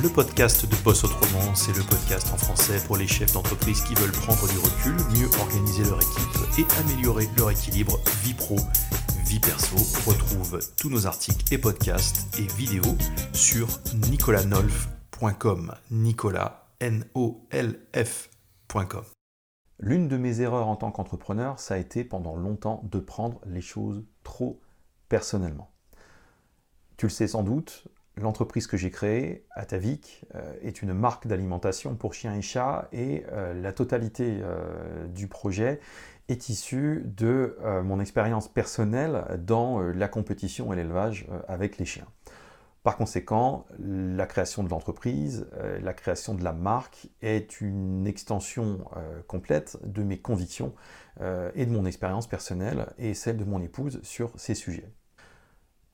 le podcast de Boss Autrement. C'est le podcast en français pour les chefs d'entreprise qui veulent prendre du recul, mieux organiser leur équipe et améliorer leur équilibre vie pro, vie perso. Retrouve tous nos articles et podcasts et vidéos sur nicolanolf.com. Nicolas, N-O-L-F.com. L'une de mes erreurs en tant qu'entrepreneur, ça a été pendant longtemps de prendre les choses trop personnellement. Tu le sais sans doute, l'entreprise que j'ai créée, Atavik, euh, est une marque d'alimentation pour chiens et chats et euh, la totalité euh, du projet est issue de mon expérience personnelle dans la compétition et l'élevage avec les chiens. Par conséquent, la création de l'entreprise, la création de la marque est une extension complète de mes convictions et de mon expérience personnelle et celle de mon épouse sur ces sujets.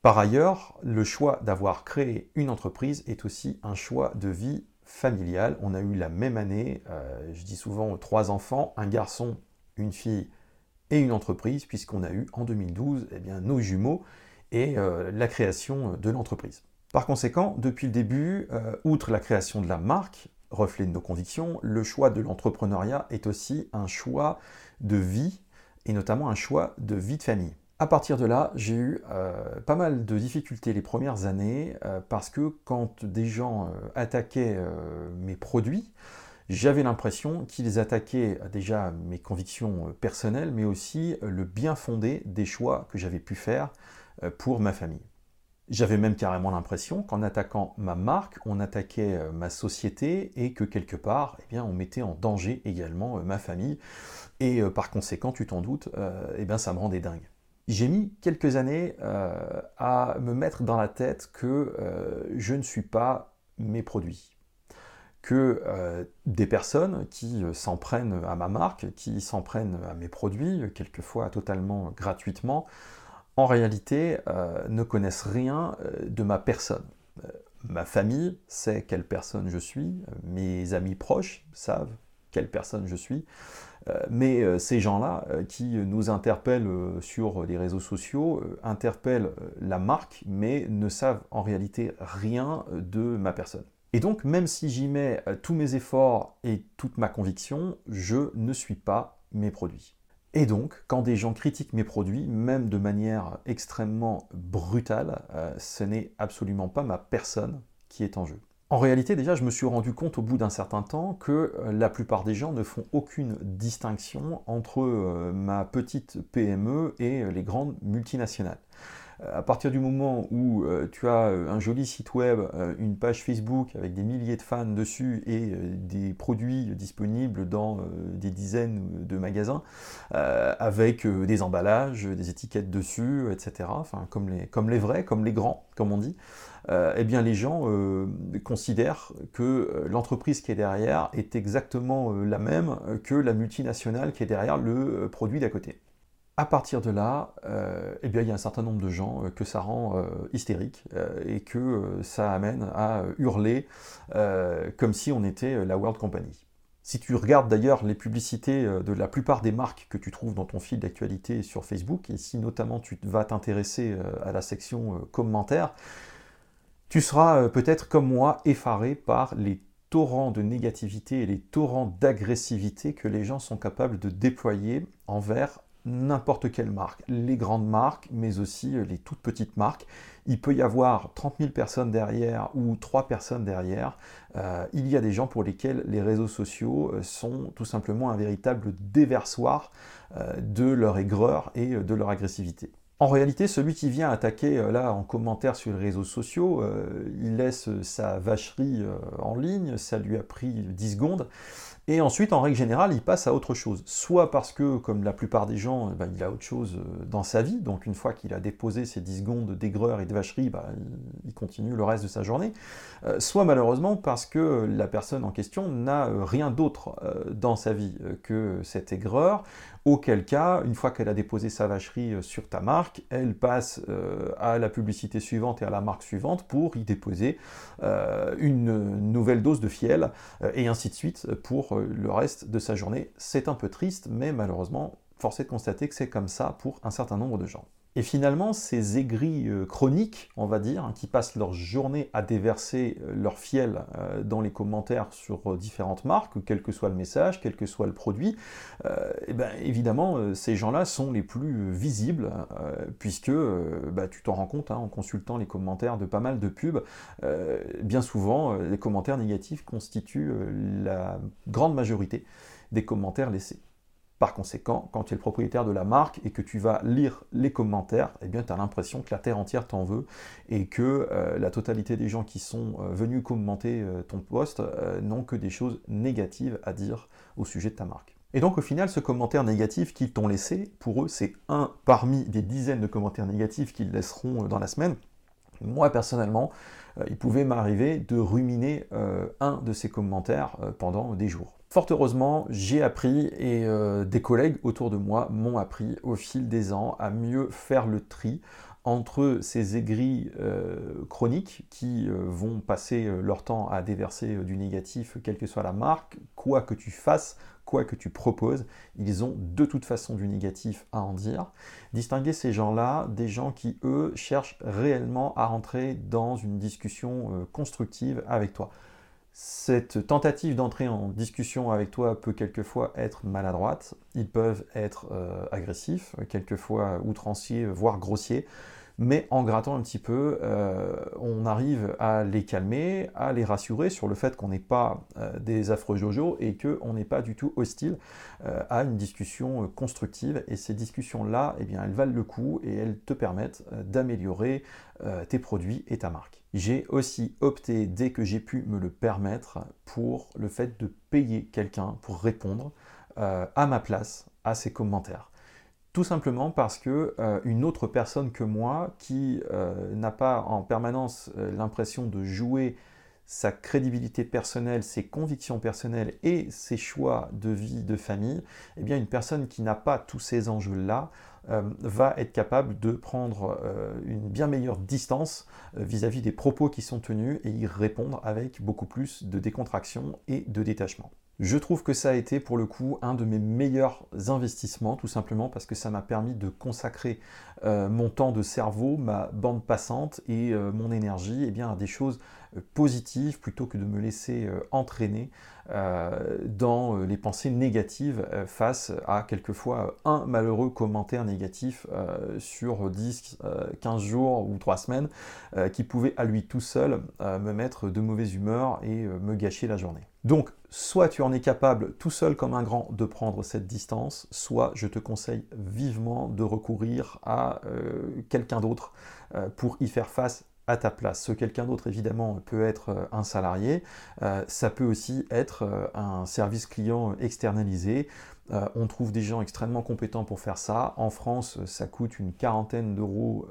Par ailleurs, le choix d'avoir créé une entreprise est aussi un choix de vie familiale. On a eu la même année, euh, je dis souvent trois enfants, un garçon, une fille et une entreprise, puisqu'on a eu en 2012 eh nos jumeaux et euh, la création de l'entreprise. Par conséquent, depuis le début, euh, outre la création de la marque, reflet de nos convictions, le choix de l'entrepreneuriat est aussi un choix de vie, et notamment un choix de vie de famille. À partir de là, j'ai eu euh, pas mal de difficultés les premières années euh, parce que quand des gens euh, attaquaient mes produits, j'avais l'impression qu'ils attaquaient déjà mes convictions personnelles, mais aussi le bien fondé des choix que j'avais pu faire pour ma famille. J'avais même carrément l'impression qu'en attaquant ma marque, on attaquait ma société et que quelque part, eh bien, on mettait en danger également ma famille. Et par conséquent, tu t'en doutes, eh bien, ça me rendait dingue. J'ai mis quelques années euh, à me mettre dans la tête que euh, je ne suis pas mes produits. Que euh, des personnes qui s'en prennent à ma marque, qui s'en prennent à mes produits, quelquefois totalement gratuitement, en réalité ne connaissent rien de ma personne. ma famille sait quelle personne je suis, mes amis proches savent quelle personne je suis. Euh, mais euh, ces gens-là euh, qui nous interpellent sur les réseaux sociaux interpellent la marque, mais ne savent en réalité rien de ma personne. Et donc, même si j'y mets tous mes efforts et toute ma conviction, je ne suis pas mes produits. Et donc, quand des gens critiquent mes produits, même de manière extrêmement brutale, ce n'est absolument pas ma personne qui est en jeu. En réalité, déjà, je me suis rendu compte au bout d'un certain temps que euh, la plupart des gens ne font aucune distinction entre euh, ma petite PME et euh, les grandes multinationales. À partir du moment où tu as un joli site web, une page Facebook avec des milliers de fans dessus et des produits disponibles dans des dizaines de magasins, avec des emballages, des étiquettes dessus, etc., enfin, comme les, comme les vrais, comme les grands, comme on dit, euh, eh bien les gens euh, considèrent que euh, l'entreprise qui est derrière est exactement la même que la multinationale qui est derrière le produit d'à côté. À partir de là, eh bien, il y a un certain nombre de gens que ça rend hystérique et que ça amène à hurler comme si on était la World Company. Si tu regardes d'ailleurs les publicités de la plupart des marques que tu trouves dans ton fil d'actualité sur Facebook, et si notamment tu vas t'intéresser à la section commentaires, tu seras euh, peut-être comme moi effaré par les torrents de négativité et les torrents d'agressivité que les gens sont capables de déployer envers n'importe quelle marque, les grandes marques, mais aussi euh, les toutes petites marques. Il peut y avoir 30 000 personnes derrière ou 3 personnes derrière. Euh, il y a des gens pour lesquels les réseaux sociaux sont tout simplement un véritable déversoir de leur aigreur et de leur agressivité. En réalité, celui qui vient attaquer euh, là en commentaire sur les réseaux sociaux, euh, il laisse sa vacherie euh, en ligne, ça lui a pris 10 secondes, et ensuite, en règle générale, il passe à autre chose. Soit parce que, comme la plupart des gens, bah, il a autre chose dans sa vie, donc une fois qu'il a déposé ses 10 secondes d'aigreur et de vacherie, bah, il continue le reste de sa journée. soit malheureusement parce que la personne en question n'a rien d'autre dans sa vie que cette aigreur, auquel cas, une fois qu'elle a déposé sa vacherie euh, sur ta marque, elle passe euh, à la publicité suivante et à la marque suivante pour y déposer euh, une nouvelle dose de fiel, et ainsi de suite pour le reste de sa journée. C'est un peu triste, mais malheureusement, force est de constater que c'est comme ça pour un certain nombre de gens. Et finalement, ces aigris euh, chroniques, on va dire, hein, qui passent leur journée à déverser euh, leur fiel euh, dans les commentaires sur différentes marques, quel que soit le message, quel que soit le produit, eh ben, évidemment, ces gens-là sont les plus visibles, puisque bah, tu t'en rends compte hein, en consultant les commentaires de pas mal de pubs. bien souvent, les commentaires négatifs constituent la grande majorité des commentaires laissés. Par conséquent, quand tu es le propriétaire de la marque et que tu vas lire les commentaires, eh bien, tu as l'impression que la terre entière t'en veut et que euh, la totalité des gens qui sont euh, venus commenter euh, ton post n'ont que des choses négatives à dire au sujet de ta marque. Et donc au final, ce commentaire négatif qu'ils t'ont laissé, pour eux, c'est un parmi des dizaines de commentaires négatifs qu'ils laisseront dans la semaine. Moi, personnellement, il pouvait m'arriver de ruminer un de ces commentaires pendant des jours. Fort heureusement, j'ai appris et euh, des collègues autour de moi m'ont appris au fil des ans à mieux faire le tri entre ces aigris euh, chroniques qui euh, vont passer leur temps à déverser du négatif, quelle que soit la marque, quoi que tu fasses, quoi que tu proposes, ils ont de toute façon du négatif à en dire. Distinguer ces gens-là des gens qui, eux, cherchent réellement à rentrer dans une discussion constructive avec toi. Cette tentative d'entrer en discussion avec toi peut quelquefois être maladroite, ils peuvent être euh, agressifs, quelquefois outranciers, voire grossiers, mais en grattant un petit peu, euh, on arrive à les calmer, à les rassurer sur le fait qu'on n'est pas euh, des affreux jojo et qu'on n'est pas du tout hostile à une discussion constructive. Et ces discussions-là, eh elles valent le coup et elles te permettent d'améliorer tes produits et ta marque. J'ai aussi opté, dès que j'ai pu me le permettre, pour le fait de payer quelqu'un pour répondre euh, à ma place à ces commentaires. Tout simplement parce que euh, une autre personne que moi, qui euh, n'a pas en permanence l'impression de jouer sa crédibilité personnelle, ses convictions personnelles et ses choix de vie, de famille, eh bien une personne qui n'a pas tous ces enjeux-là euh, va être capable de prendre euh, une bien meilleure distance euh, vis-à-vis des propos qui sont tenus et y répondre avec beaucoup plus de décontraction et de détachement. Je trouve que ça a été pour le coup un de mes meilleurs investissements, tout simplement parce que ça m'a permis de consacrer mon temps de cerveau, ma bande passante et mon énergie eh bien, à des choses positives plutôt que de me laisser entraîner euh, dans euh, les pensées négatives euh, face à quelquefois un malheureux commentaire négatif sur 10, 15 jours ou 3 semaines qui pouvait à lui tout seul me mettre de mauvaise humeur et me gâcher la journée. Soit tu en es capable tout seul comme un grand de prendre cette distance, soit je te conseille vivement de recourir à quelqu'un d'autre pour y faire face à ta place. Ce quelqu'un d'autre, évidemment, peut être euh, un salarié, euh, ça peut aussi être euh, un service client externalisé. on trouve des gens extrêmement compétents pour faire ça. En France, ça coûte une quarantaine d'euros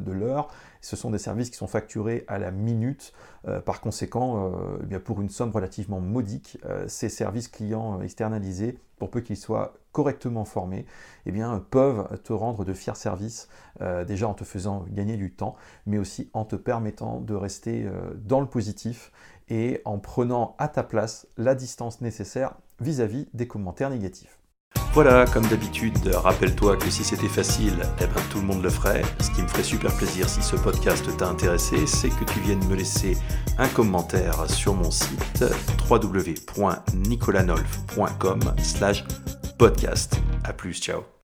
de l'heure. Ce sont des services qui sont facturés à la minute. par conséquent, eh bien pour une somme relativement modique, ces services clients externalisés, pour peu qu'ils soient correctement formés, eh bien, peuvent te rendre de fiers services, euh, déjà en te faisant gagner du temps, mais aussi en te permettant de rester euh, dans le positif et en prenant à ta place la distance nécessaire vis-à-vis des commentaires négatifs. Voilà, comme d'habitude, rappelle-toi que si c'était facile, eh ben, tout le monde le ferait. Ce qui me ferait super plaisir si ce podcast t'a intéressé, c'est que tu viennes me laisser un commentaire sur mon site www.nicolanolf.com slash podcast. À plus, ciao